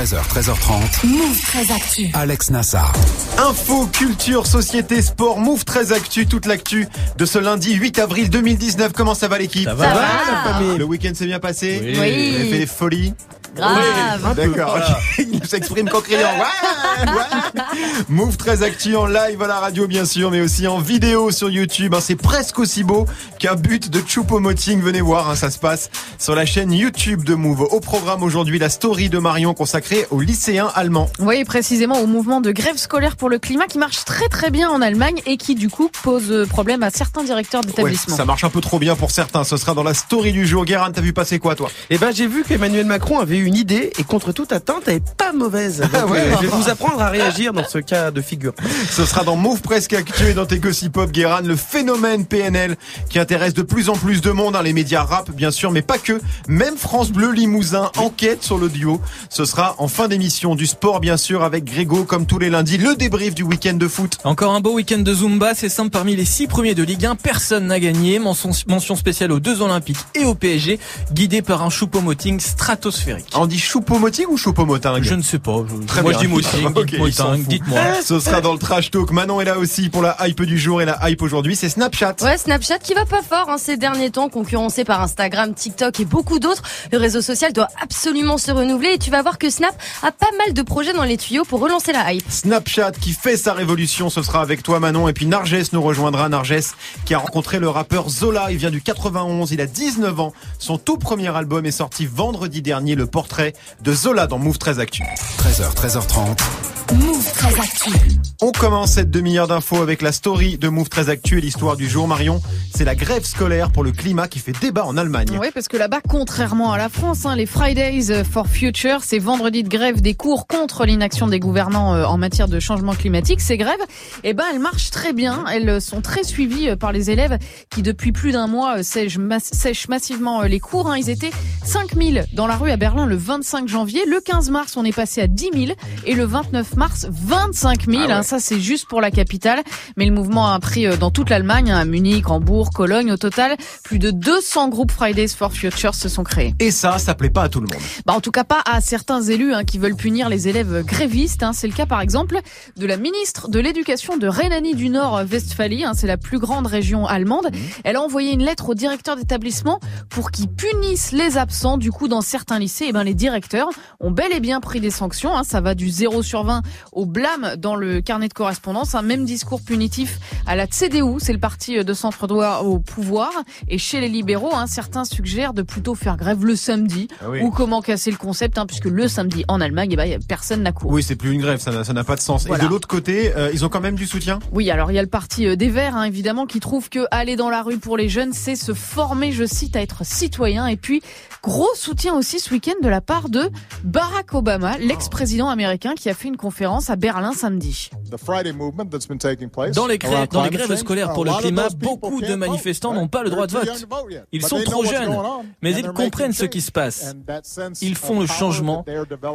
13h, 13h30. Move très actu. Alex Nassar. Info, culture, société, sport, Move très actu, toute l'actu de ce lundi 8 avril 2019. Comment ça va l'équipe? Ça va, Ça va. la famille Le week-end s'est bien passé? Oui. Vous avez fait des folies? Grave. D'accord, il s'exprime qu'en criant. Ouais, ouais. Move très actu en live à la radio bien sûr, mais aussi en vidéo sur YouTube. hein. C'est presque aussi beau qu'un but de Choupo-Moting. Venez voir, hein, ça se passe sur la chaîne YouTube de Move. Au programme aujourd'hui, la story de Marion consacrée aux lycéens allemands. Oui, précisément au mouvement de grève scolaire pour le climat qui marche très très bien en Allemagne et qui du coup pose problème à certains directeurs Ouais, d'établissements. ça marche un peu trop bien pour certains. Ce sera dans la story du jour. Guérin, t'as vu passer quoi toi? Eh ben, j'ai vu qu'Emmanuel Macron avait une idée et contre toute attente, elle est pas mauvaise. Donc, Ah ouais. euh, je vais vous apprendre à réagir dans ce cas de figure. Ce sera dans Move Presque Actu et dans tes Gossip Pop Guérin, le phénomène PNL qui intéresse de plus en plus de monde, hein, les médias rap bien sûr, mais pas que. Même France Bleu Limousin enquête sur le duo. Ce sera en fin d'émission du sport bien sûr avec Grégo comme tous les lundis, le débrief du week-end de foot. Encore un beau week-end de Zumba, c'est simple, parmi les six premiers de Ligue 1, personne n'a gagné. Mention, spéciale aux deux Olympiques et au PSG, guidé par un choupo-moting stratosphérique. On dit choupo-moting ou choupo-moting Je ne sais pas. je- Très moi bien. je dis moting, Ok, dites il s'en moting, fout. dites-moi. Ce sera dans le trash talk. Manon est là aussi pour la hype du jour et la hype aujourd'hui, c'est Snapchat. Ouais, Snapchat qui va pas fort hein, ces derniers temps, concurrencé par Instagram, TikTok et beaucoup d'autres. Le réseau social doit absolument se renouveler et tu vas voir que Snap a pas mal de projets dans les tuyaux pour relancer la hype. Snapchat qui fait sa révolution, ce sera avec toi Manon et puis Narges nous rejoindra Narges qui a rencontré le rappeur Zola, il vient du 91, il a 19 ans, son tout premier album est sorti vendredi dernier, le portrait de Zola dans Move 13 Actu. 13h, 13h30. Move très actu. On commence cette demi-heure d'infos avec la story de Move 13 Actu et l'histoire du jour Marion, c'est la grève scolaire pour le climat qui fait débat en Allemagne. Oui, parce que là-bas, contrairement à la France, hein, les Fridays for Future, ces vendredis de grève des cours contre l'inaction des gouvernants euh, en matière de changement climatique, ces grèves, eh ben, elles marchent très bien. Elles sont très suivies euh, par les élèves qui, depuis plus d'un mois, euh, sèchent, mass- sèchent massivement les cours. hein. Ils étaient 5000 dans la rue à Berlin le 25 janvier. Le 15 mars, on est passé à 10 000 et le 29 mars, 25 000. Ah ouais. hein. Ça, c'est juste pour la capitale. Mais le mouvement a pris dans toute l'Allemagne, hein, à Munich, Hambourg, Cologne. Au total, plus de 200 groupes Fridays for Future se sont créés. Et ça, ça plaît pas à tout le monde. Bah, en tout cas, pas à certains élus hein, qui veulent punir les élèves grévistes. hein. C'est le cas, par exemple, de la ministre de l'Éducation de Rhénanie du Nord-Westphalie. hein. C'est la plus grande région allemande. Elle a envoyé une lettre au directeur d'établissement pour qu'ils punissent les absents. Du coup, dans certains lycées, eh ben, les directeurs ont bel et bien pris des sanctions. Ça va du 0 sur 20 au blâme dans le carnet de correspondance. Un même discours punitif à la CDU, c'est le parti de centre-droit au pouvoir. Et chez les libéraux, certains suggèrent de plutôt faire grève le samedi Ah oui. ou comment casser le concept, puisque le samedi en Allemagne, eh ben, personne n'a cours. Oui, c'est plus une grève, ça n'a pas de sens. Voilà. Et de l'autre côté, euh, ils ont quand même du soutien? Oui, alors il y a le parti euh, des Verts, hein, évidemment, qui trouve que aller dans la rue pour les jeunes, c'est se former, je cite, à être citoyen. Et puis, gros soutien aussi ce week-end de la part de Barack Obama, l'ex-président américain, qui a fait une conférence à Berlin samedi. Dans les, grèves, dans les grèves scolaires pour le climat, beaucoup de manifestants n'ont pas le droit de vote. Ils sont trop jeunes, mais ils comprennent ce qui se passe. Ils font le changement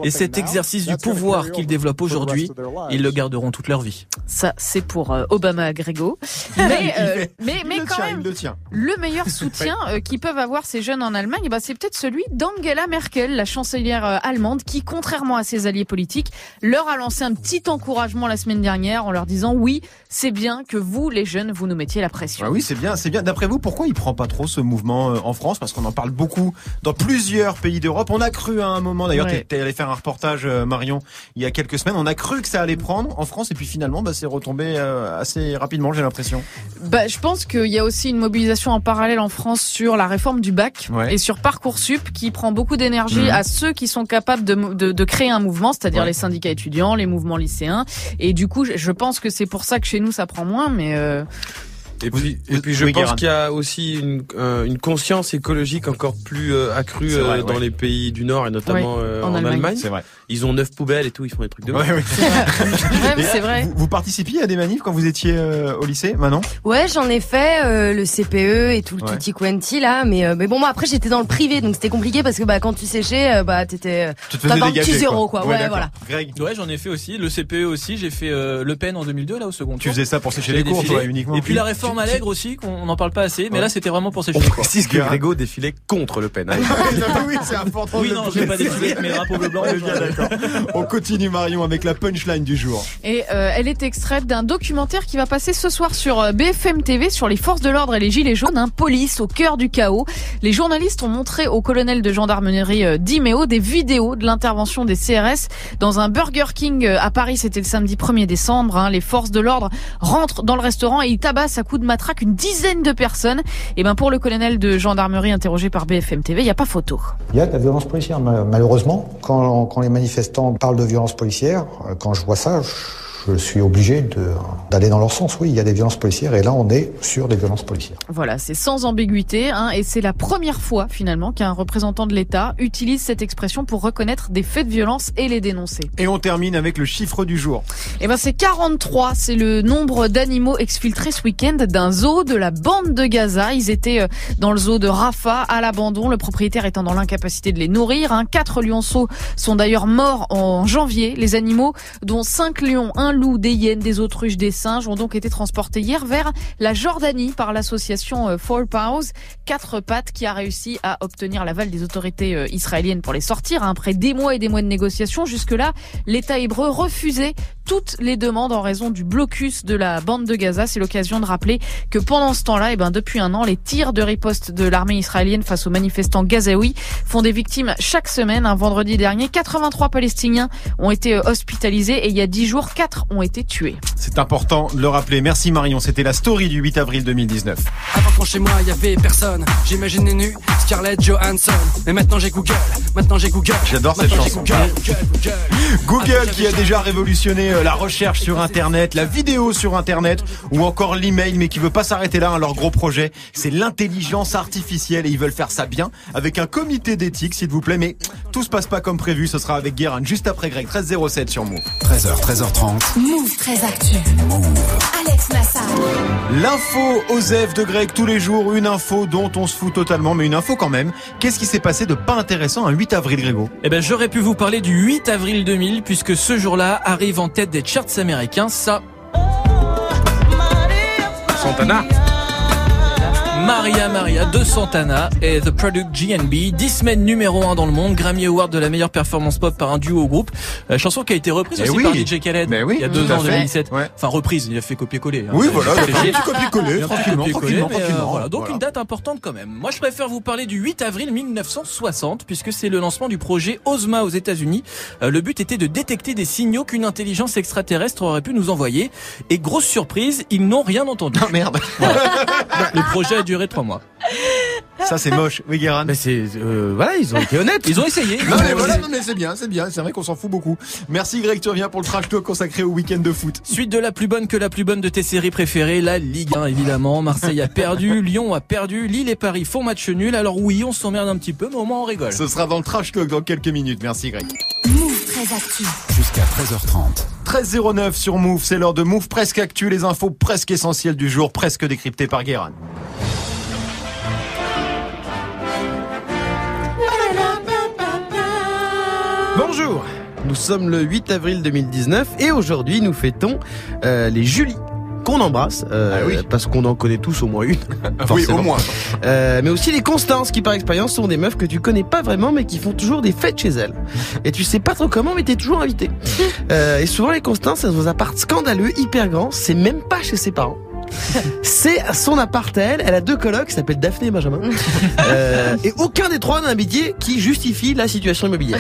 et cet exercice du pouvoir qu'ils développent aujourd'hui, ils le garderont toute leur vie. Ça, c'est pour euh, Obama Grégo. Mais, euh, mais, mais quand tient, même, le tient. Le meilleur soutien euh, qu'ils peuvent avoir ces jeunes en Allemagne, eh ben, c'est peut-être celui d'Angela Merkel, la chancelière euh, allemande, qui, contrairement à ses alliés politiques, leur a lancé un petit encouragement la semaine dernière en leur disant oui, c'est bien que vous, les jeunes, vous nous mettiez la pression. Ah oui, c'est bien, c'est bien. D'après vous, pourquoi il prend pas trop ce mouvement en France? Parce qu'on en parle beaucoup dans plusieurs pays d'Europe. On a cru à un moment, d'ailleurs, Ouais. Faire un reportage, euh, Marion, il y a quelques semaines. On a cru que ça allait prendre en France, et puis finalement, bah, c'est retombé euh, assez rapidement, j'ai l'impression. Bah, je pense qu'il y a aussi une mobilisation en parallèle en France sur la réforme du bac Ouais. et sur Parcoursup qui prend beaucoup d'énergie Mhm. à ceux qui sont capables de, de, de créer un mouvement, c'est-à-dire Ouais. les syndicats étudiants, les mouvements lycéens. Et du coup, je- je pense que c'est pour ça que chez nous ça prend moins, mais euh, Et Vous- puis, et puis je oui, pense qu'il y a aussi une, euh, une conscience écologique encore plus euh, accrue vrai, euh, dans ouais. les pays du Nord et notamment Oui, euh, en en, Allemagne. Allemagne. C'est vrai. Ils ont neuf poubelles et tout, ils font des trucs de Ouais, oui. Ouais, mais c'est vrai. Vous, vous participiez à des manifs quand vous étiez euh, au lycée, Manon? Ouais, j'en ai fait euh, le CPE et tout le Ouais. tutti quanti là, mais euh, mais bon moi après j'étais dans le privé donc c'était compliqué parce que bah quand tu séchais euh, bah t'étais Tu te T'as faisais pas un dégager petit zéro, quoi. Ouais, voilà. Greg, Ouais, j'en ai fait aussi. Le CPE aussi. J'ai fait euh, Le Pen en 2002 là au second tu tour. faisais ça pour sécher les cours, défilé. toi, uniquement Et puis la réforme Allègre aussi, qu'on n'en parle pas assez. Mais Ouais. là, c'était vraiment pour sécher On les cours. précise que Grégo défilait contre Le Pen. oui, c'est important. Oui, de non, j'ai pas défilé avec mes drapeaux bleu On d'accord. Continue Marion avec la punchline du jour. Et euh, elle est extraite d'un documentaire qui va passer ce soir sur euh, BFM TV sur les forces de l'ordre et les gilets jaunes, un police au cœur du chaos. Les journalistes ont montré au colonel de gendarmerie euh, Dimeo des vidéos de l'intervention des CRS dans un Burger King euh, à Paris. C'était le samedi 1er décembre. hein. Les forces de l'ordre rentrent dans le restaurant et ils tabassent à coups de matraque une dizaine de personnes. Et ben pour le colonel de gendarmerie interrogé par BFM TV, il n'y a pas photo. Il y a de la violence policière, mal- malheureusement. Quand, quand les manifestants parlent de violence policière, euh, quand je vois ça, suis obligé d'aller dans leur sens. Oui, il y a des violences policières et là, on est sur des violences policières. Voilà, c'est sans ambiguïté, hein, et c'est la première fois finalement qu'un représentant de l'État utilise cette expression pour reconnaître des faits de violence et les dénoncer. Et on termine avec le chiffre du jour. Et ben c'est 43, c'est le nombre d'animaux exfiltrés ce week-end d'un zoo de la bande de Gaza. Ils étaient euh, dans le zoo de Rafah à l'abandon, le propriétaire étant dans l'incapacité de les nourrir. Hein. Quatre lionceaux sont d'ailleurs morts en janvier. Les animaux, dont cinq lions, un loup, des hyènes, des autruches, des singes, ont donc été transportés hier vers la Jordanie par l'association euh, Four Paws, quatre pattes qui a réussi à obtenir l'aval des autorités euh, israéliennes pour les sortir. hein. Après des mois et des mois de négociations, jusque-là, l'État hébreu refusait toutes les demandes en raison du blocus de la bande de Gaza. C'est l'occasion de rappeler que pendant ce temps-là, et ben depuis un an, les tirs de riposte de l'armée israélienne face aux manifestants gazaouis font des victimes chaque semaine. Un vendredi dernier, 83 Palestiniens ont été euh, hospitalisés et il y a 10 jours, 4 ont été tués. C'est important de le rappeler. Merci Marion, c'était la story du 8 avril 2019. Avant quand chez moi y avait personne, j'imaginais nu Scarlett Johansson. Mais maintenant j'ai Google, maintenant j'ai Google. J'adore cette chanson. Google, Google, Google. Google qui a déjà révolutionné la recherche sur Internet, la vidéo sur Internet ou encore l'email, mais qui veut pas s'arrêter là. hein. Leur gros projet, c'est l'intelligence artificielle et ils veulent faire ça bien avec un comité d'éthique, s'il vous plaît. Mais tout se passe pas comme prévu. Ce sera avec Guérin juste après Greg 1307 sur Move. 13h, 13h30. Move très actu. Alex Nassar. L'info Osef de Greg tous les jours, une info dont on se fout totalement, mais une info quand même. Qu'est-ce qui s'est passé de pas intéressant un 8 avril, Grégo? Eh ben, j'aurais pu vous parler du 8 avril 2000 puisque ce jour-là arrive en tête des charts américains ça. Santana. Maria Maria de Santana et The Product GNB, 10 semaines numéro 1 dans le monde, Grammy Award de la meilleure performance pop par un duo au groupe, Euh, chanson qui a été reprise aussi oui. par DJ Khaled Mais oui, il y a deux ans en fait. 2017. Ouais. Enfin reprise, il a fait copier-coller. hein. Oui, voilà, Il a fait copier-coller, tranquillement, tranquillement, euh, tranquillement. voilà. Donc Voilà. une date importante quand même. Moi je préfère vous parler du 8 avril 1960 puisque c'est le lancement du projet OSMA aux États-Unis. Euh, le but était de détecter des signaux qu'une intelligence extraterrestre aurait pu nous envoyer. Et grosse surprise, ils n'ont rien entendu. Ah merde, Le projet a duré trois mois. ça c'est moche. Oui, Guérin. Mais c'est euh, voilà, ils ont été honnêtes. Ils ont essayé. Non mais voilà, non mais c'est bien, c'est bien, c'est vrai qu'on s'en fout beaucoup. Merci Greg, tu reviens pour le trash talk consacré au week-end de foot. Suite de la plus bonne que la plus bonne de tes séries préférées, la Ligue 1 évidemment. Marseille a perdu, Lyon a perdu, Lille et Paris font match nul. Alors oui, on s'emmerde un petit peu, mais au moins on rigole. Ce sera dans le trash talk dans quelques minutes. Merci Greg. Move très actu. Jusqu'à 13h30. 13.09 sur Move, c'est l'heure de Move presque actu, les infos presque essentielles du jour, presque décryptées par Guérin. Bonjour. Nous sommes le 8 avril 2019 et aujourd'hui nous fêtons euh, les Julie qu'on embrasse euh, Ah oui. parce qu'on en connaît tous au moins une. oui, au moins. Euh, mais aussi les Constances qui par expérience sont des meufs que tu connais pas vraiment mais qui font toujours des fêtes chez elles. Et tu sais pas trop comment mais t'es toujours invité. Euh, et souvent les Constances elles ont un appart scandaleux, hyper grand, c'est même pas chez ses parents. C'est son appart à elle, elle a deux colocs qui s'appellent Daphné et Benjamin. Euh, et aucun des trois n'a un métier qui justifie la situation immobilière.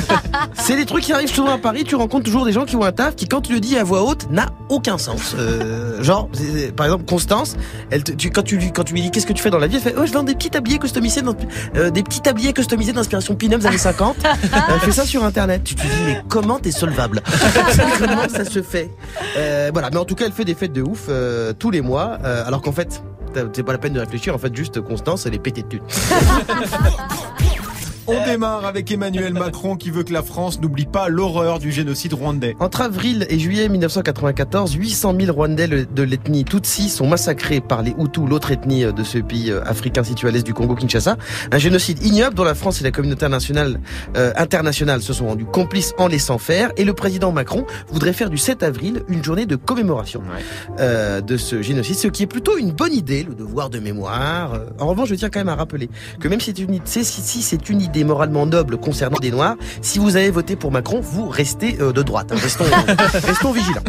C'est des trucs qui arrivent souvent à Paris, tu rencontres toujours des gens qui ont un taf qui quand tu le dis à voix haute n'a aucun sens. Euh, genre, par exemple Constance, elle te- tu, quand, tu, lui- quand tu lui dis qu'est-ce que tu fais dans la vie, elle fait oh je vends des petits tabliers customisés, dans- euh, des petits tabliers customisés d'inspiration Pin-Up des années 50. elle fait ça sur internet. Tu te dis mais comment t'es solvable? Comment ça se fait? Euh, Voilà, mais en tout cas elle fait des fêtes de ouf euh, tous les mois, euh, alors qu'en fait c'est pas la peine de réfléchir. En fait juste Constance elle est pétée de thunes. On démarre avec Emmanuel Macron qui veut que la France n'oublie pas l'horreur du génocide rwandais. Entre avril et juillet 1994, 800 000 Rwandais de l'ethnie Tutsi sont massacrés par les Hutus, l'autre ethnie de ce pays euh, africain situé à l'est du Congo, Kinshasa. Un génocide ignoble dont la France et la communauté internationale, euh, internationale se sont rendus complices en laissant faire. Et le président Macron voudrait faire du 7 avril une journée de commémoration euh, de ce génocide, ce qui est plutôt une bonne idée, le devoir de mémoire. Euh, en revanche, je tiens quand même à rappeler que même si c'est une, si c'est une idée moralement noble concernant des Noirs, si vous avez voté pour Macron, vous restez de droite. Hein. Restons, restons vigilants.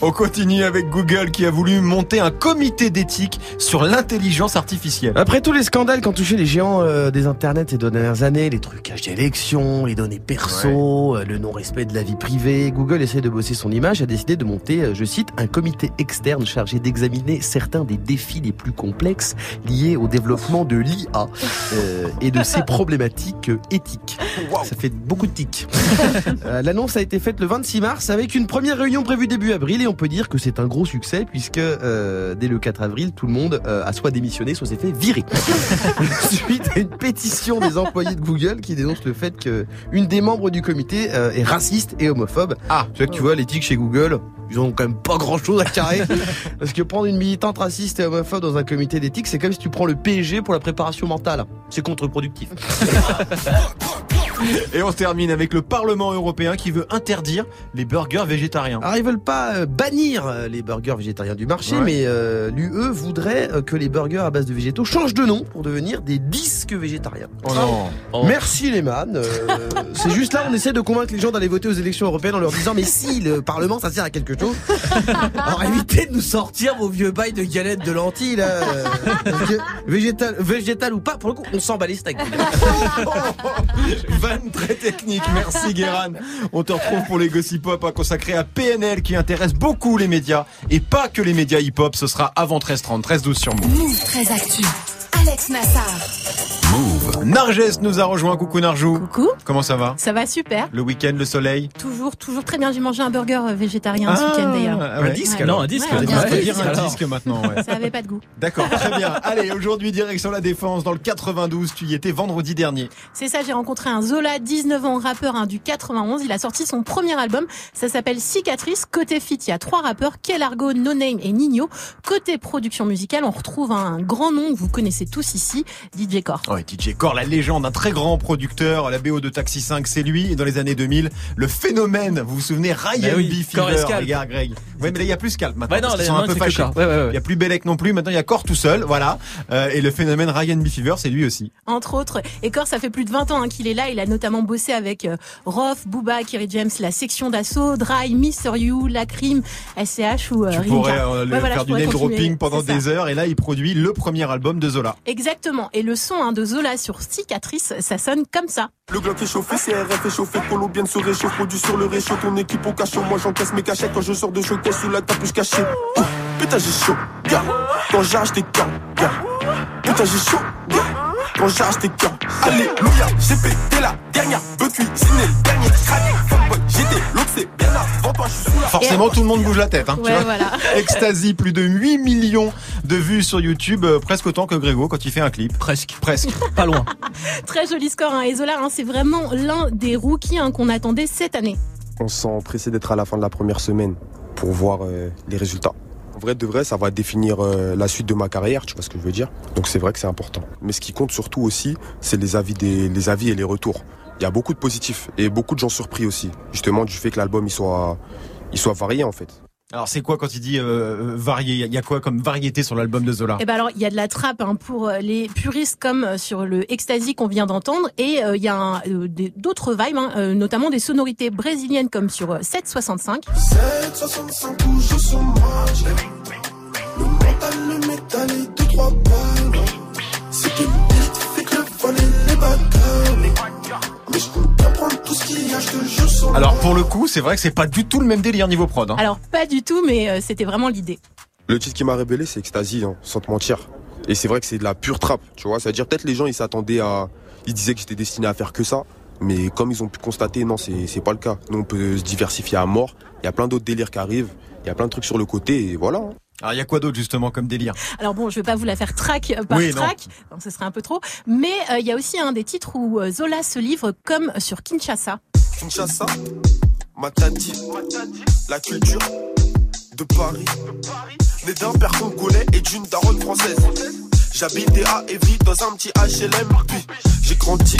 On continue avec Google qui a voulu monter un comité d'éthique sur l'intelligence artificielle. Après tous les scandales qui ont touché les géants euh, des internets ces dernières années, les trucages d'élections, les données perso, euh, le non-respect de la vie privée, Google essaie de bosser son image, a décidé de monter, euh, je cite, un comité externe chargé d'examiner certains des défis les plus complexes liés au développement de l'IA et de ses problématiques éthiques. Ça fait beaucoup de tics. L'annonce a été faite le 26 mars avec une première réunion prévue début avril et on peut dire que c'est un gros succès puisque euh, dès le 4 avril, tout le monde euh, a soit démissionné, soit s'est fait virer. Suite à une pétition des employés de Google qui dénonce le fait que une des membres du comité euh, est raciste et homophobe. Ah, tu vois que tu vois l'éthique chez Google, ils ont quand même pas grand chose à carrer. Parce que prendre une militante raciste et homophobe dans un comité d'éthique, c'est comme si tu prends le PSG pour la préparation mentale. C'est contre-productif. Et on termine avec le Parlement européen qui veut interdire les burgers végétariens. Alors ils veulent pas euh, bannir euh, les burgers végétariens du marché, mais euh, l'UE voudrait que les burgers à base de végétaux changent de nom pour devenir des disques végétariens. Oh non. Oh. Merci les man. c'est juste là on essaie de convaincre les gens d'aller voter aux élections européennes en leur disant mais si le Parlement ça sert à quelque chose. Alors évitez de nous sortir vos vieux bails de galettes de lentilles là. végétal, végétal ou pas, pour le coup on s'en bat les steaks. Très technique. Merci Guéran. On te retrouve pour les Gossip Pop hein, consacrés à PNL qui intéresse beaucoup les médias et pas que les médias hip-hop. Ce sera avant 13h30, 13-12 sur Move. Move très actu. Alex Nassar. Move. Narges nous a rejoint. Coucou Narjou. Coucou. Comment ça va Ça va super. Le week-end, le soleil Toujours, toujours très bien. J'ai mangé un burger euh, végétarien ce week-end d'ailleurs. Ah un disque Non, un disque. on va dire un disque maintenant. Ça avait pas de goût. D'accord, très bien. Allez, aujourd'hui, direction la défense dans le 92. Tu y étais vendredi dernier. C'est ça, j'ai rencontré un Zola, 19 ans, rappeur hein, du 91. Il a sorti son premier album. Ça s'appelle Cicatrice. Côté fit, il y a trois rappeurs, Kelargo, No Name et Nino. Côté production musicale, on retrouve un grand nom que vous connaissez tous ici, DJ Core. Ouais, DJ Core, la légende, un très grand producteur. La BO de Taxi 5, c'est lui. Et dans les années 2000, le phénomène, vous vous souvenez, Ryan oui, B. Fever, regarde Greg. Ouais, mais là, il y a plus Scalp maintenant. Ouais, non, ils sont un peu fâchés. Ouais, ouais, il y a plus Bellec non plus. Maintenant, il y a Core tout seul. Voilà. Euh, et le phénomène Ryan B. Fever, c'est lui aussi. Entre autres. Et Core, ça fait plus de 20 ans hein, qu'il est là. Il a notamment bossé avec euh, Roth, Booba, Kerry James, la section d'assaut, Dry, Miss You, La Crime, SCH ou euh, Tu pourrais euh, faire du name dropping pendant des heures. Et là, il produit le premier album de Zola. Exactement. Et le son hein, de Zola sur Cicatrice, ça sonne comme ça. Le Glock est chauffé, CRF est chauffé, Polo bien se réchauffe, produit sur le réchaud, ton équipe au cachot, moi j'encaisse mes cachets quand je sors de showcase sous la plus cachée. Putain j'ai chaud, gars, quand j'arrache tes gars. Putain j'ai chaud, gars, quand j'arrache tes gars. Alléluia, j'ai pété la dernière, veux cuisiner le dernier crack, j'étais l'autre c'est bien avant toi, je suis sous la Forcément, tout le monde bouge la tête. Hein, ouais, voilà. Ecstasy, plus de 8 millions de vues sur YouTube, euh, presque autant que Grégo quand il fait un clip. Presque. Presque. Pas loin. Très joli score. Hein. Et Zola, hein, c'est vraiment l'un des rookies hein, qu'on attendait cette année. On se sent pressé d'être à la fin de la première semaine pour voir euh, les résultats. En vrai de vrai, ça va définir euh, la suite de ma carrière, tu vois ce que je veux dire. Donc c'est vrai que c'est important. Mais ce qui compte surtout aussi, c'est les avis des les avis et les retours. Il y a beaucoup de positifs et beaucoup de gens surpris aussi, justement du fait que l'album il soit il soit varié en fait. Alors c'est quoi quand il dit euh, varié? Il y a quoi comme variété sur l'album de Zola? Eh ben alors il y a de la trappe hein, pour les puristes comme sur le Ecstasy qu'on vient d'entendre et il y a d'autres vibes, hein, notamment des sonorités brésiliennes comme sur 765. 765 toujours sur moi. Le mental, le métal et deux trois Alors pour le coup, c'est vrai que c'est pas du tout le même délire niveau prod. Hein. Alors pas du tout, mais euh, c'était vraiment l'idée. Le titre qui m'a révélé, c'est Ecstasy, hein, sans te mentir. Et c'est vrai que c'est de la pure trappe, tu vois. C'est-à-dire peut-être les gens ils s'attendaient à, ils disaient que j'étais destiné à faire que ça. Mais comme ils ont pu constater, non, c'est c'est pas le cas. Nous, on peut se diversifier à mort. Il y a plein d'autres délires qui arrivent. Il y a plein de trucs sur le côté et voilà. hein. Alors il y a quoi d'autre justement comme délire Alors bon, je vais pas vous la faire track par track, donc ce serait un peu trop. Mais il y a aussi un des titres où Zola se livre comme sur Kinshasa. Kinshasa, Matadi, la culture de Paris, né d'un père congolais et d'une daronne française. J'habitais à Evry dans un petit HLM, puis j'ai grandi,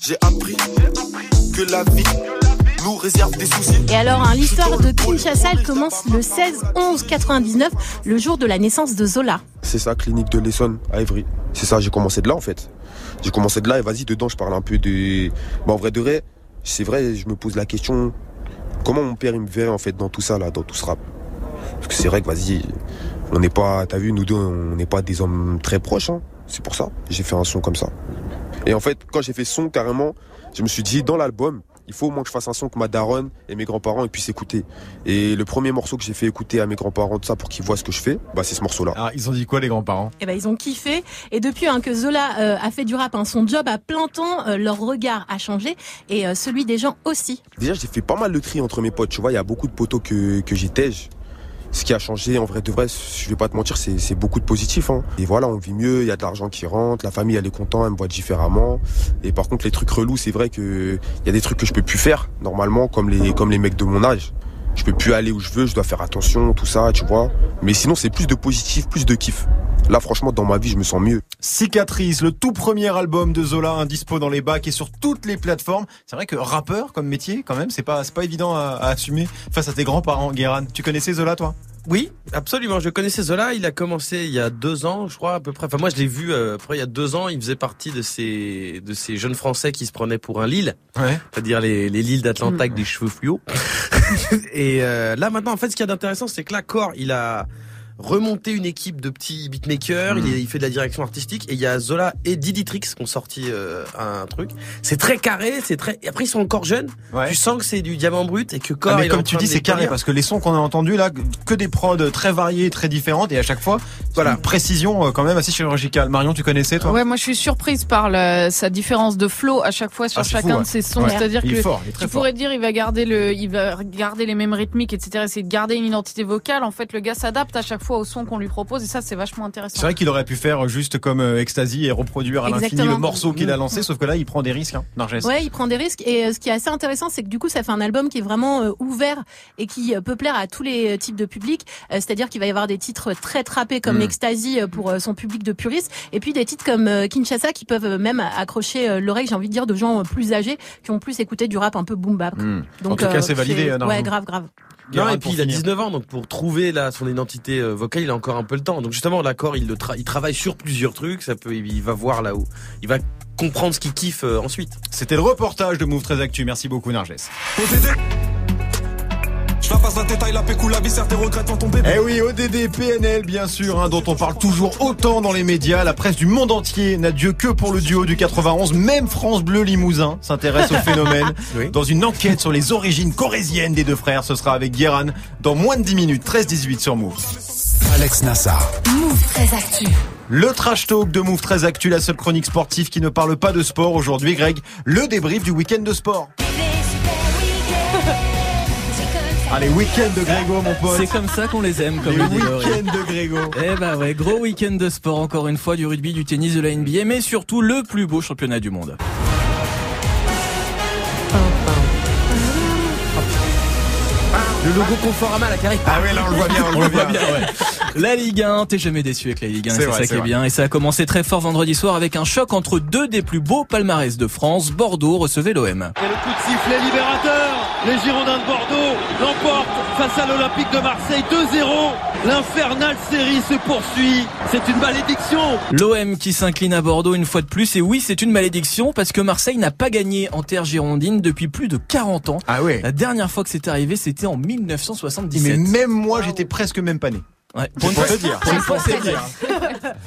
j'ai appris que la vie nous réserve des soucis. Et alors, hein, l'histoire de Kinshasa, elle commence le 16 11 99, le jour de la naissance de Zola. C'est ça, clinique de l'Essonne à Evry. C'est ça, j'ai commencé de là en fait. J'ai commencé de là et vas-y, dedans, je parle un peu de. Bon, en vrai de vrai, c'est vrai, je me pose la question comment mon père il me verrait en fait dans tout ça là, dans tout ce rap? Parce que c'est vrai que vas-y, on n'est pas, t'as vu, nous deux, on n'est pas des hommes très proches. Hein. C'est pour ça, j'ai fait un son comme ça. Et en fait, quand j'ai fait son carrément, je me suis dit dans l'album, il faut au moins que je fasse un son que ma daronne et mes grands-parents puissent écouter. Et le premier morceau que j'ai fait écouter à mes grands-parents de ça pour qu'ils voient ce que je fais, bah c'est ce morceau-là. Ah, ils ont dit quoi les grands-parents? Eh ben ils ont kiffé. Et depuis hein, que Zola euh, a fait du rap, hein, son job à plein temps, euh, leur regard a changé et euh, celui des gens aussi. Déjà j'ai fait pas mal de tri entre mes potes. Tu vois, il y a beaucoup de potos que que j'étège ce qui a changé, en vrai de vrai, je vais pas te mentir, c'est beaucoup de positif. Hein. Et voilà, on vit mieux, il y a de l'argent qui rentre, la famille elle est contente, elle me voit différemment. Et par contre, les trucs relous, c'est vrai que il y a des trucs que je peux plus faire normalement, comme les comme les mecs de mon âge. Je peux plus aller où je veux, je dois faire attention, tout ça, tu vois. Mais sinon, c'est plus de positif, plus de kiff. Là, franchement, dans ma vie, je me sens mieux. Cicatrice, le tout premier album de Zola, indispo dans les bacs et sur toutes les plateformes. C'est vrai que rappeur comme métier, quand même, c'est pas, c'est pas évident à, assumer face à tes grands-parents, Guéran. Tu connaissais Zola, toi? Oui, absolument. Je connaissais Zola. Il a commencé il y a deux ans, je crois à peu près. Enfin, moi, je l'ai vu. Euh, après, il y a deux ans, il faisait partie de ces de ces jeunes Français qui se prenaient pour un Lille, ouais. c'est-à-dire les les Lille d'Atlanta avec des cheveux fluo. et euh, là, maintenant, en fait, ce qu'il y a d'intéressant, c'est que là, Core, il a remonter une équipe de petits beatmakers. Il, il, fait de la direction artistique et il y a Zola et Diditrix qui ont sorti euh, un truc. C'est très carré, c'est très. Et après ils sont encore jeunes. Tu sens que c'est du diamant brut et que corps. Ah, mais comme tu dis, c'est carré parce que les sons qu'on a entendus là, que des prods très variés, très différentes et à chaque fois, voilà, précision euh, quand même assez chirurgicale. Marion, tu connaissais toi? Ouais, moi je suis surprise par sa différence de flow à chaque fois sur ah, chacun de ses sons. C'est-à-dire que fort, tu pourrais dire il va garder le, il va garder les mêmes rythmiques, etc. Essayer de garder une identité vocale. En fait, le gars s'adapte à chaque fois au son qu'on lui propose et ça c'est vachement intéressant. C'est vrai qu'il aurait pu faire juste comme euh, Ecstasy et reproduire à l'infini le morceau qu'il a mm. lancé, sauf que là il prend des risques, hein, Ouais, il prend des risques et euh, ce qui est assez intéressant, c'est que du coup ça fait un album qui est vraiment euh, ouvert et qui peut plaire à tous les types de publics. C'est-à-dire qu'il va y avoir des titres très trappés comme mm. Ecstasy pour son public de puristes et puis des titres comme Kinshasa qui peuvent même accrocher l'oreille, j'ai envie de dire, de gens plus âgés qui ont plus écouté du rap un peu boom bap. Mm. Donc, en tout cas, c'est validé. Ouais, grave, grave. Non, et puis il a 19 ans, donc pour trouver là son identité euh, vocale, il a encore un peu le temps. Donc justement, l'accord, il, le il travaille sur plusieurs trucs. Ça peut, il va voir là où, il va comprendre ce qu'il kiffe euh, ensuite. C'était le reportage de Move 13 Actu. Merci beaucoup, Narges. La passe la détail, la pécou, la viscère, tes regrets vont tomber. Eh oui, ODD, PNL, bien sûr, hein, dont on parle toujours autant dans les médias. La presse du monde entier n'a Dieu que pour le duo du 91. Même France Bleu Limousin s'intéresse au phénomène. Dans une enquête sur les origines corésiennes des deux frères, ce sera avec Guéran dans moins de 10 minutes, 13-18 sur Move. Alex Nassar. Move très Actu. Le trash talk de Move très Actu, la seule chronique sportive qui ne parle pas de sport aujourd'hui. Greg, le débrief du week-end de sport. Allez, week-end de Grégo, mon pote. C'est comme ça qu'on les aime, comme les week-end de Grégo. Eh bah ouais, gros week-end de sport encore une fois, du rugby, du tennis, de la NBA, mais surtout le plus beau championnat du monde. Le logo Conforama, la carré. Ah oui, là on le voit bien, on, le voit bien. ouais. La Ligue 1, t'es jamais déçu avec la Ligue 1, c'est ça qui est bien. Et ça a commencé très fort vendredi soir avec un choc entre deux des plus beaux palmarès de France. Bordeaux recevait l'OM. Et le coup de sifflet libérateur les Girondins de Bordeaux l'emportent face à l'Olympique de Marseille 2-0. L'infernale série se poursuit. C'est une malédiction. L'OM qui s'incline à Bordeaux une fois de plus. Et oui, c'est une malédiction parce que Marseille n'a pas gagné en terre girondine depuis plus de 40 ans. Ah ouais. La dernière fois que c'est arrivé, c'était en 1977. Mais même moi, j'étais presque même pas né. Ouais. Pour une fois, dire. Pour une fois, c'est dire.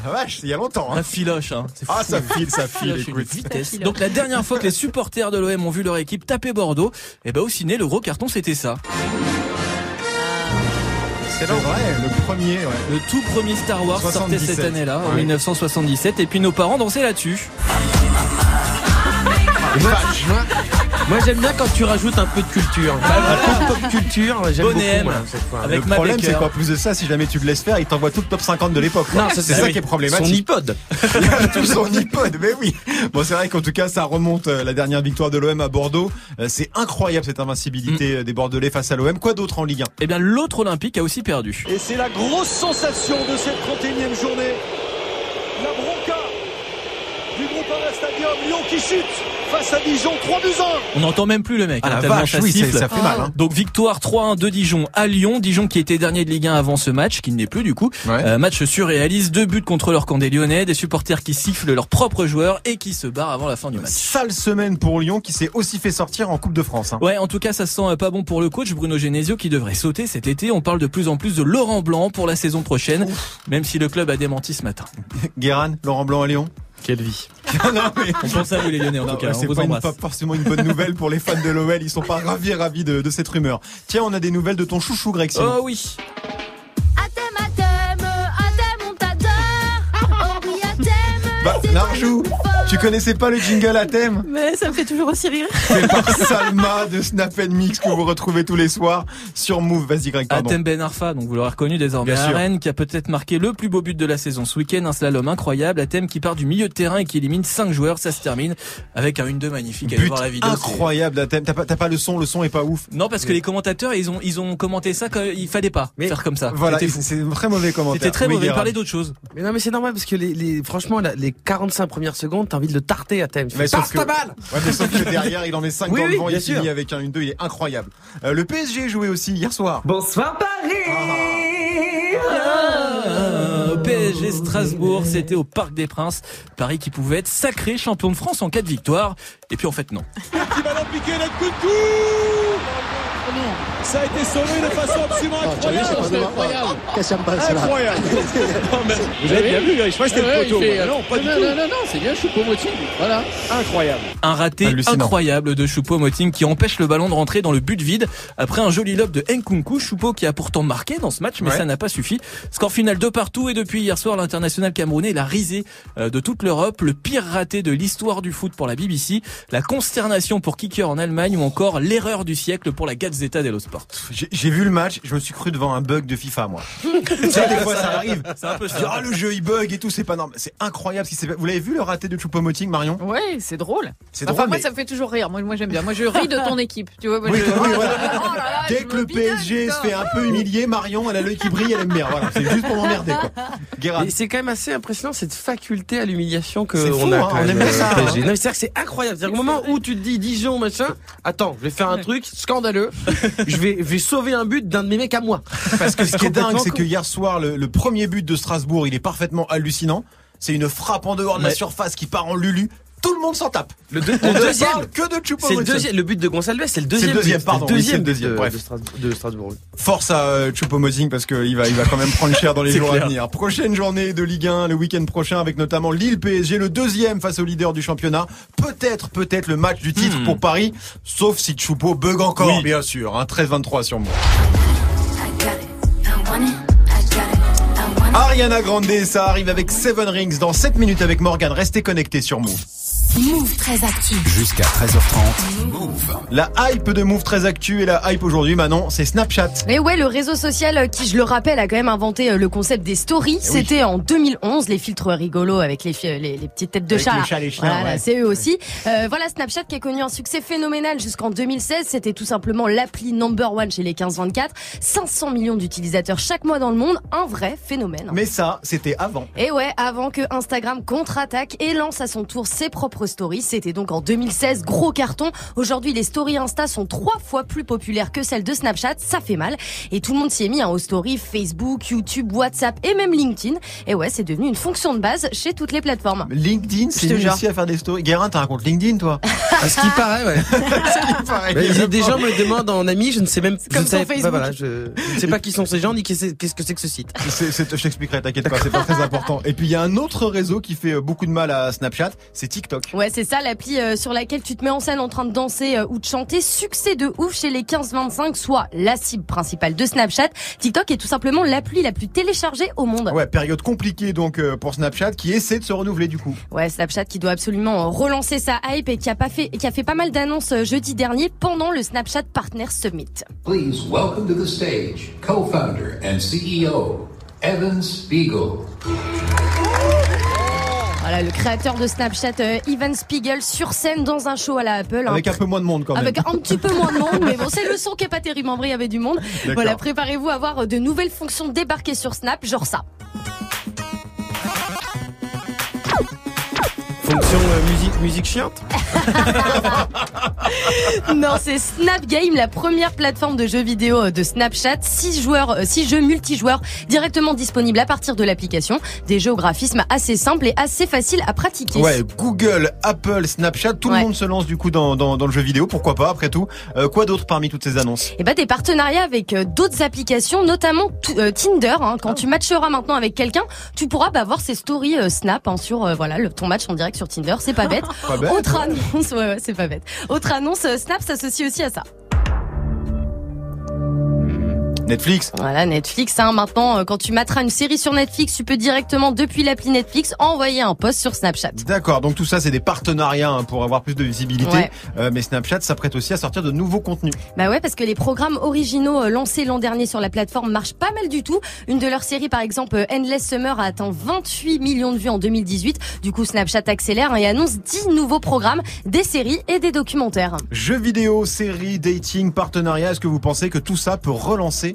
Ah vache, il y a longtemps. Hein. La filoche, hein. Ah, ça file, ça file. Écoute. Vitesse. Donc la dernière fois que les supporters de l'OM ont vu leur équipe taper Bordeaux, et eh ben au ciné, le gros carton, c'était ça. C'est vrai, le premier, ouais. Le tout premier Star Wars sortait cette année-là, en 1977, et puis nos parents dansaient là-dessus. Moi j'aime bien quand tu rajoutes un peu de culture. Un peu de pop culture, j'aime beaucoup moi, cette fois. Avec le problème, c'est qu'en plus de ça, si jamais tu le laisses faire, il t'envoie tout le top 50 de l'époque. Non, ça, c'est c'est- ça oui. qui est problématique. Son iPod. Il a tout son iPod, mais oui. Bon, c'est vrai qu'en tout cas, ça remonte euh, la dernière victoire de l'OM à Bordeaux. Euh, C'est incroyable cette invincibilité euh, des Bordelais face à l'OM. Quoi d'autre en Ligue 1 Eh bien, l'autre Olympique a aussi perdu. Et c'est la grosse sensation de cette 31e journée. La bronca du groupe Ara Stadium. Lyon qui chute face à Dijon. 3 buts 1. On n'entend même plus le mec. Ah, hein, la tellement vache, ça oui, c'est- siffle. ça fait mal, hein. Donc victoire 3-1 de Dijon à Lyon. Dijon qui était dernier de Ligue 1 avant ce match, qui ne l'est plus du coup. Ouais. Euh, match surréaliste, deux buts contre leur camp des Lyonnais, des supporters qui sifflent leurs propres joueurs et qui se barrent avant la fin du match. Sale semaine pour Lyon qui s'est aussi fait sortir en Coupe de France. hein. Ouais, en tout cas, ça se sent euh, pas bon pour le coach Bruno Genesio qui devrait sauter cet été. On parle de plus en plus de Laurent Blanc pour la saison prochaine, même si le club a démenti ce matin. Guéran, Laurent Blanc à Lyon? Quelle vie. non, mais... On pense à vous les Lyonnais en Non, tout cas. c'est pas, forcément une bonne nouvelle pour les fans de l'OL. Ils sont pas ravis, ravis de, de cette rumeur. Tiens, on a des nouvelles de ton chouchou, Greg. Oh oui. Bah, Narjou, tu connaissais pas le jingle à thème? Mais ça me fait toujours aussi rire. C'est par Salma de Snap Mix que vous retrouvez tous les soirs sur Move. Vas-y, Greg, pardon. Atem Ben Arfa, donc vous l'aurez reconnu désormais Bien à sûr. Rennes, qui a peut-être marqué le plus beau but de la saison ce week-end, un slalom incroyable. Atem qui part du milieu de terrain et qui élimine 5 joueurs, ça se termine avec un 1-2 magnifique. Allez But voir la vidéo. c'est- incroyable thème. T'as pas, t'as pas le son, le son est pas ouf. Non, parce que les commentateurs, ils ont, ils ont commenté ça qu'il fallait pas faire comme ça. Voilà, c'est un très mauvais commentaire. C'était très Oui, mauvais. Parlaient d'autre chose. Mais non mais c'est normal parce que les, les franchement les 45 premières secondes t'as envie de le tarter à thème. Mais sauf que- ta balle Ouais, mais sauf que derrière, il en met 5 Oui, dans le vent, il finit avec un 1-2, il est incroyable. Euh, le PSG jouait aussi hier soir. Bonsoir Paris Ah, PSG Strasbourg, c'était au Parc des Princes. Paris qui pouvait être sacré champion de France en cas de victoire. Et puis en fait non. Petit ballon piqué, Nkunku Ça a été sauvé de façon absolument incroyable. Passe là Incroyable. Non, mais Vous avez bien vu, je crois que c'était le poteau. fait- Non, pas du non, tout. non, non, non, c'est bien Choupo-Moting. Voilà. Incroyable. Un raté incroyable de Choupo-Moting qui empêche le ballon de rentrer dans le but vide après un joli lob de Nkunku. Choupo qui a pourtant marqué dans ce match, mais Ouais. ça n'a pas suffi. Score final de partout et depuis hier soir, l'international camerounais la risée euh, de toute l'Europe, le pire raté de l'histoire du foot pour la BBC, la consternation pour Kicker en Allemagne ou encore l'erreur du siècle pour la Gazzetta dello Sport. J'ai vu le match, je me suis cru devant un bug de FIFA, moi. tu sais, des fois, ça arrive. C'est un peu ça. Ah, le jeu, il bug et tout, c'est pas normal. C'est incroyable. fait. Vous l'avez vu le raté de Choupo-Moting, Marion? Ouais, c'est drôle. C'est Enfin, drôle, moi, mais- ça me fait toujours rire. Moi, moi j'aime bien. Moi, je ris de ton équipe. Tu vois, moi, Oui, je- oui, voilà. Oh là là, Dès que le PSG se fait un peu humilier, Marion, elle a l'œil qui brille, elle aime bien. Voilà, c'est juste pour m'emmerder, quoi. Guérin. Et c'est quand même assez impressionnant cette faculté à l'humiliation que fou, on a. hein, on aime bien euh, ça, PSG. hein. Non, c'est incroyable. C'est-à-dire qu'au moment où tu te dis Dijon machin, attends, je vais faire un truc scandaleux. je vais, sauver un but d'un de mes mecs à moi. Parce que ce qui est dingue, c'est que hier soir, le, le premier but de Strasbourg, il est parfaitement hallucinant. C'est une frappe en dehors de la surface qui part en lulu. Tout le monde s'en tape. Le, deux- deuxième, parle que de choupo le deuxième. Le but de Gonçalves, c'est le deuxième. deuxième, but. pardon, C'est le oui, c'est le deuxième, deuxième, but de, bref. de Strasbourg. de Strasbourg. Force à euh, Choupo-Moting parce qu'il va, il va quand même prendre cher dans les jours clair. à venir. Prochaine journée de Ligue 1 le week-end prochain avec notamment Lille PSG, le deuxième face au leader du championnat. Peut-être, peut-être le match du titre Hmm. pour Paris, sauf si Choupo bug encore, Oui. bien sûr. Hein, 13-23 sur moi. Ariana Grande, ça arrive avec Seven Rings dans 7 minutes avec Morgan. Restez connectés sur Move. Move très actu. Jusqu'à 13h30. Move. La hype de Move très actu et la hype aujourd'hui, Manon, c'est Snapchat. Et ouais, le réseau social euh, qui, je le rappelle, a quand même inventé euh, le concept des stories. Eh oui. C'était en 2011, les filtres rigolos avec les, les, les petites têtes de Avec chat. les chats, les chiens, Voilà, ouais. là, c'est eux aussi. Euh, voilà, Snapchat qui a connu un succès phénoménal jusqu'en 2016. C'était tout simplement l'appli number one chez les 15-24. 500 millions d'utilisateurs chaque mois dans le monde. Un vrai phénomène. Mais ça, c'était avant. Et ouais, avant que Instagram contre-attaque et lance à son tour ses propres stories. C'était donc en 2016, gros carton. Aujourd'hui, les stories Insta sont trois fois plus populaires que celles de Snapchat. Ça fait mal. Et tout le monde s'y est mis hein, aux stories Facebook, YouTube, WhatsApp et même LinkedIn. Et ouais, c'est devenu une fonction de base chez toutes les plateformes. LinkedIn, c'est aussi à faire des stories. Guérin, t'as un compte LinkedIn, toi À ce qui paraît, ouais. Pareil. Mais il y a des gens me demandent en ami, je ne sais même, je Comme Facebook. voilà, je, je ne sais pas qui sont ces gens ni qu'est-ce que c'est que ce site. C'est- c'est- je t'expliquerai, t'inquiète pas, c'est pas très important. Et puis il y a un autre réseau qui fait euh, beaucoup de mal à Snapchat, c'est TikTok. Ouais, c'est ça, l'appli euh, sur laquelle tu te mets en scène en train de danser euh, ou de chanter. Succès de ouf chez les 15-25, soit la cible principale de Snapchat. TikTok est tout simplement l'appli la plus téléchargée au monde. Ouais, période compliquée donc euh, pour Snapchat qui essaie de se renouveler du coup. Ouais, Snapchat qui doit absolument relancer sa hype et qui a pas fait, qui a fait pas mal d'annonces jeudi dernier pendant le Snapchat Partner Summit. Please welcome to the stage co-founder and CEO Evan Spiegel. Voilà, le créateur de Snapchat, euh, Evan Spiegel, sur scène dans un show à la Apple. hein. Avec un peu moins de monde quand même. Avec un petit peu moins de monde, mais bon, c'est le son qui est pas terrible. En vrai, il y avait du monde. Voilà, préparez-vous à voir de nouvelles fonctions débarquer sur Snap, genre ça. Fonction euh, musique, musique chiante? non, c'est Snap Game, la première plateforme de jeux vidéo euh, de Snapchat. 6 joueurs, euh, six jeux multijoueurs directement disponibles à partir de l'application. Des jeux au graphisme assez simples et assez faciles à pratiquer. Ouais, Google, Apple, Snapchat, tout Ouais. le monde se lance du coup dans, dans, dans le jeu vidéo, pourquoi pas après tout. Euh, quoi d'autre parmi toutes ces annonces Et bah des partenariats avec euh, d'autres applications, notamment euh, Tinder. hein. Quand tu matcheras maintenant avec quelqu'un, tu pourras bah, voir ses stories Snap hein, sur voilà le, ton match en direct sur Tinder. C'est pas bête. Pas bête. Autre annonce, ouais, ouais, c'est pas bête. Autre annonce, euh, Snap s'associe aussi à ça. Netflix Voilà, Netflix. Hein, maintenant, euh, quand tu materas une série sur Netflix, tu peux directement depuis l'appli Netflix envoyer un post sur Snapchat. D'accord, donc tout ça c'est des partenariats hein, pour avoir plus de visibilité. Ouais. Euh, mais Snapchat s'apprête aussi à sortir de nouveaux contenus. Bah ouais, parce que les programmes originaux euh, lancés l'an dernier sur la plateforme marchent pas mal du tout. Une de leurs séries, par exemple, euh, Endless Summer, a atteint 28 millions de vues en 2018. Du coup, Snapchat accélère hein, et annonce 10 nouveaux programmes, des séries et des documentaires. Jeux vidéo, séries, dating, partenariats, est-ce que vous pensez que tout ça peut relancer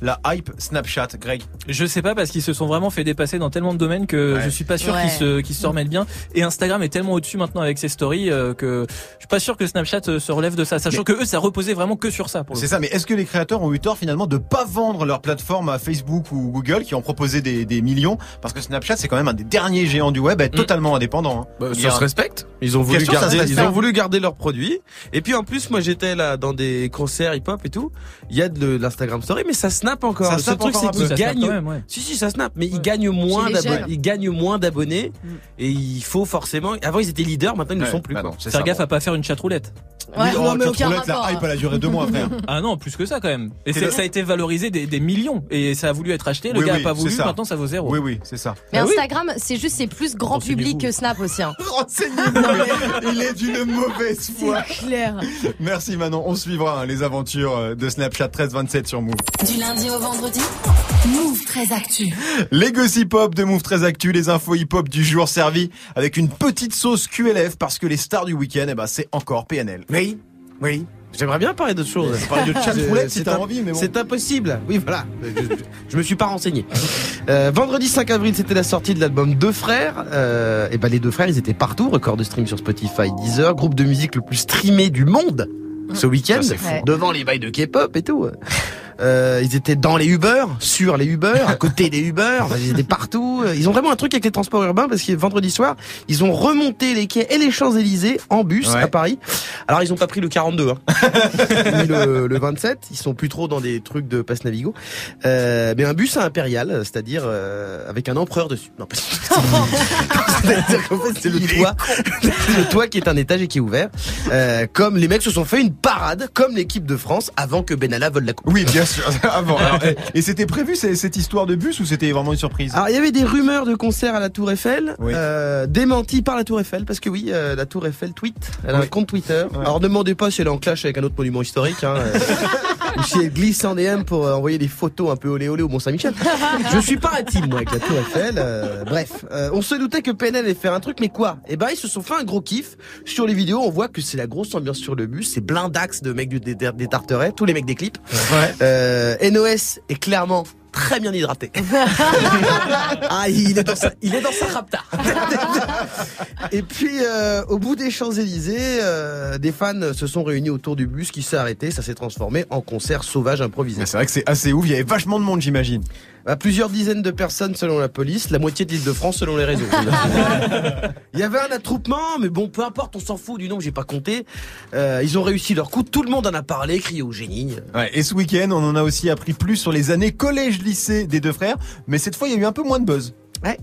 la hype Snapchat, Greg Je sais pas parce qu'ils se sont vraiment fait dépasser dans tellement de domaines que Ouais. je suis pas sûr Ouais. qu'ils se qu'ils se remettent bien. Et Instagram est tellement au-dessus maintenant avec ses stories euh, que je suis pas sûr que Snapchat euh, se relève de ça, sachant que eux ça reposait vraiment que sur ça. C'est ça, mais est-ce que les créateurs ont eu tort finalement de pas vendre leur plateforme à Facebook ou Google qui ont proposé des, des millions? Parce que Snapchat c'est quand même un des derniers géants du web à être totalement indépendant. hein. Bah, ça a se respecte. Ils ont voulu garder, ils ont voulu garder leurs produits. Et puis en plus, moi j'étais là dans des concerts hip-hop et tout. Il y a de l'Instagram Story, mais ça snap encore. Ça Le snap seul truc, encore c'est même, ouais. Si si, ça snap, mais ils gagnent moins les d'abonnés. gagnent moins d'abonnés. Et il faut forcément. Avant ils étaient leaders, maintenant ils ne Ouais, sont plus. bah non, Faire ça, gaffe bon. à pas faire une chatroulette. Ouais, Oui, non, oh, mais aucun la hype elle a duré deux mois frère. Ah non, plus que ça quand même. Et le- ça a été valorisé des, des millions et ça a voulu être acheté. Le Oui, gars oui, a pas voulu. ça. Maintenant ça vaut zéro. Oui oui, c'est ça. Mais Ah oui Instagram, c'est juste, c'est plus grand public que Snap aussi. Hein. Renseignez-vous, il est d'une mauvaise foi. clair. Merci Manon, on suivra hein, les aventures euh, de Snapchat 1327 sur Move. Du lundi au vendredi, Move très actu. Les gossip hop de Move très actu, les infos hip hop du jour servis avec une petite sauce QLF parce que les stars du week-end, eh ben, c'est encore PNL. Oui, oui. J'aimerais bien parler d'autre chose. Parler de chat roulette si t'as un- envie, mais bon. C'est impossible. Oui, voilà. Je, je- me suis pas renseigné. Euh, vendredi 5 avril, c'était la sortie de l'album Deux Frères. Euh, et ben les deux frères, ils étaient partout. Record de stream sur Spotify, Deezer, groupe de musique le plus streamé du monde ce week-end, Ça, c'est fou. devant les bails de K-pop et tout. Euh, ils étaient dans les Uber, sur les Uber, à côté des Uber, ils étaient partout. Ils ont vraiment un truc avec les transports urbains parce que vendredi soir, ils ont remonté les quais et les Champs-Élysées en bus Ouais. à Paris. Alors ils ont pas pris le 42, hein. ni le, le 27. Ils sont plus trop dans des trucs de passe Navigo. Euh, mais un bus à impérial, c'est-à-dire euh, avec un empereur dessus. Non. C'est-à-dire qu'en fait, c'est le toit, le toit qui est un étage et qui est ouvert. Euh, comme les mecs se sont fait une parade, comme l'équipe de France, avant que Benalla vole la coupe. Oui, bien sûr. Avant. Alors, et- c'était prévu cette histoire de bus ou c'était vraiment une surprise? Alors il y avait des rumeurs de concert à la Tour Eiffel, Oui. euh, démenties par la Tour Eiffel, parce que oui, euh, la Tour Eiffel tweet, elle a Oui. un compte Twitter. Alors ne demandez pas si elle est en clash avec un autre monument historique, hein, euh, ou si elle glisse en DM pour euh, envoyer des photos un peu olé olé au Mont Saint-Michel. Je suis pas intime moi avec la Tour Eiffel. euh, bref, on se doutait que PNL allait faire un truc, mais quoi? Eh ben ils se sont fait un gros kiff. Sur les vidéos, on voit que c'est la grosse ambiance sur le bus, c'est blindax de mecs du, des, des Tarterets, tous les mecs des clips. Ouais. Euh, NOS est clairement très bien hydraté. ah, il est dans sa, il est dans sa rapta. Et puis, euh, au bout des Champs-Élysées, euh, des fans se sont réunis autour du bus qui s'est arrêté. Ça s'est transformé en concert sauvage improvisé. C'est vrai que c'est assez ouf, il y avait vachement de monde j'imagine. À plusieurs dizaines de personnes selon la police, la moitié de l'île de France selon les réseaux. Il y avait un attroupement, mais bon, peu importe, on s'en fout du nombre, j'ai pas compté. Euh, ils ont réussi leur coup, tout le monde en a parlé, crié au génie. Ouais, et ce week-end, on en a aussi appris plus sur les années collège-lycée des deux frères, mais cette fois il y a eu un peu moins de buzz. Ouais.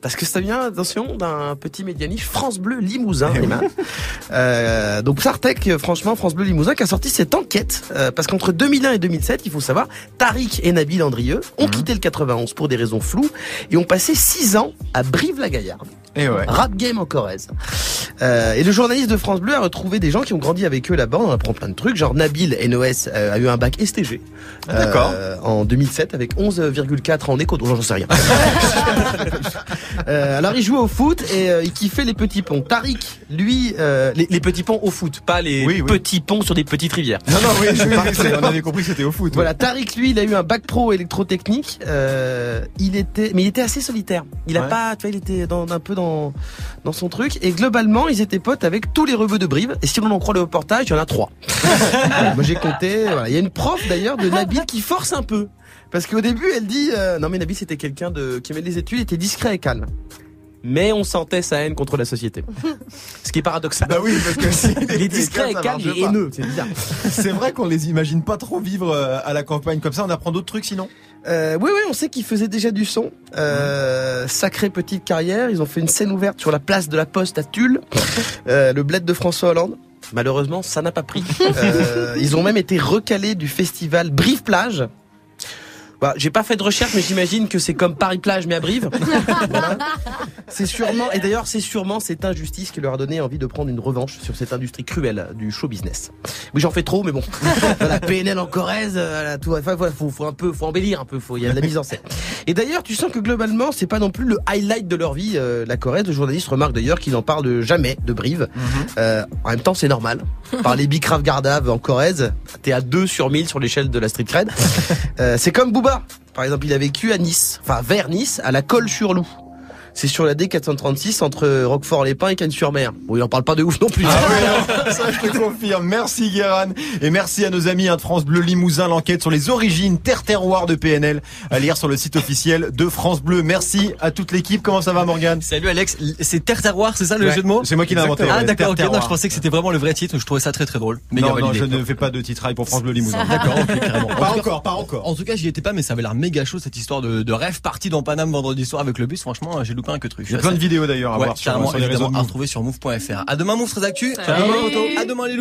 Parce que ça vient, attention, d'un petit médianiche France Bleu Limousin, euh, donc Sartec, franchement, France Bleu Limousin qui a sorti cette enquête. Euh, parce qu'entre 2001 et 2007, il faut savoir, Tariq et Nabil Andrieux ont mhm. quitté le 91 pour des raisons floues et ont passé 6 ans à Brive-la-Gaillarde. Et ouais. Rap game en Corrèze. Euh, et le journaliste de France Bleu a retrouvé des gens qui ont grandi avec eux là-bas. On apprend plein de trucs. Genre Nabil NOS euh, a eu un bac STG. Ah, d'accord. Euh, en 2007 avec 11,4 en éco. Donc j'en sais rien. euh, alors il jouait au foot et euh, il kiffait les petits ponts. Tariq, lui, euh, les, les, petits ponts au foot, pas les petits ponts sur des petites rivières. Non non oui, on avait compris que c'était au foot. Voilà, Tariq lui, il a eu un bac pro électrotechnique. il était, mais il était assez solitaire. Il a pas, tu vois, il était dans un peu dans dans son truc. Et globalement, ils étaient potes avec tous les rebeux de Brive. Et si l'on en croit le reportage, il y en a trois. moi, j'ai compté. Voilà. Il y a une prof d'ailleurs de Nabil qui force un peu. Parce qu'au début, elle dit euh, non mais Nabil c'était quelqu'un de qui aimait les études, il était discret et calme. Mais on sentait sa haine contre la société. Ce qui est paradoxal. Bah oui, parce que si il est discret et calme et haineux, c'est bizarre. C'est vrai qu'on les imagine pas trop vivre euh, à la campagne comme ça. On apprend d'autres trucs sinon? Euh, oui, oui, on sait qu'ils faisaient déjà du son. Euh, sacrée petite carrière. Ils ont fait une scène ouverte sur la place de la Poste à Tulle, euh, le bled de François Hollande. Malheureusement, ça n'a pas pris. Euh, ils ont même été recalés du festival Brive Plage bah, j'ai pas fait de recherche, mais j'imagine que c'est comme Paris Plage, mais à Brive. C'est sûrement, et d'ailleurs, c'est sûrement cette injustice qui leur a donné envie de prendre une revanche sur cette industrie cruelle du show business. Oui, j'en fais trop, mais bon. la PNL en Corrèze, euh, tout, enfin, faut, faut un peu, faut embellir un peu, faut, il y a de la mise en scène. Et d'ailleurs, tu sens que globalement, c'est pas non plus le highlight de leur vie, euh, la Corrèze. Le journaliste remarque d'ailleurs qu'ils n'en parlent jamais de Brive. Mhm. euh, en même temps, c'est normal. Par les Bicrave Gardav en Corrèze, t'es à 2 sur 1000 sur l'échelle de la street cred. Euh, c'est comme Booba par exemple, il a vécu à Nice, enfin vers Nice, à la Colle-sur-Loup. C'est sur la D436 entre Roquefort-les-Pins et Cannes-sur-Mer. Bon, il en parle pas de ouf non plus. Ah ça je te confirme. Merci Guéran. Et merci à nos amis de France Bleu Limousin, l'enquête sur les origines terre-terroir de PNL à lire sur le site officiel de France Bleu. Merci à toute l'équipe. Comment ça va Morgane? Salut Alex. C'est terre-terroir, c'est ça le jeu de mots? C'est moi qui l'ai inventé. Ah d'accord. Non, je pensais que c'était vraiment le vrai titre. Je trouvais ça très très drôle. non, non, je ne fais pas de titraille pour France Bleu Limousin. D'accord, ok, carrément. Pas encore, pas encore. En tout cas, j'y étais pas, mais ça avait l'air méga chaud cette histoire de, de rêve parti dans Paname vendredi soir avec le bus. Franchement, j'ai loupé un que truc d'ailleurs à voir sur, à retrouver sur move.fr. À demain Move très actu. À demain les loups. À demain les loups.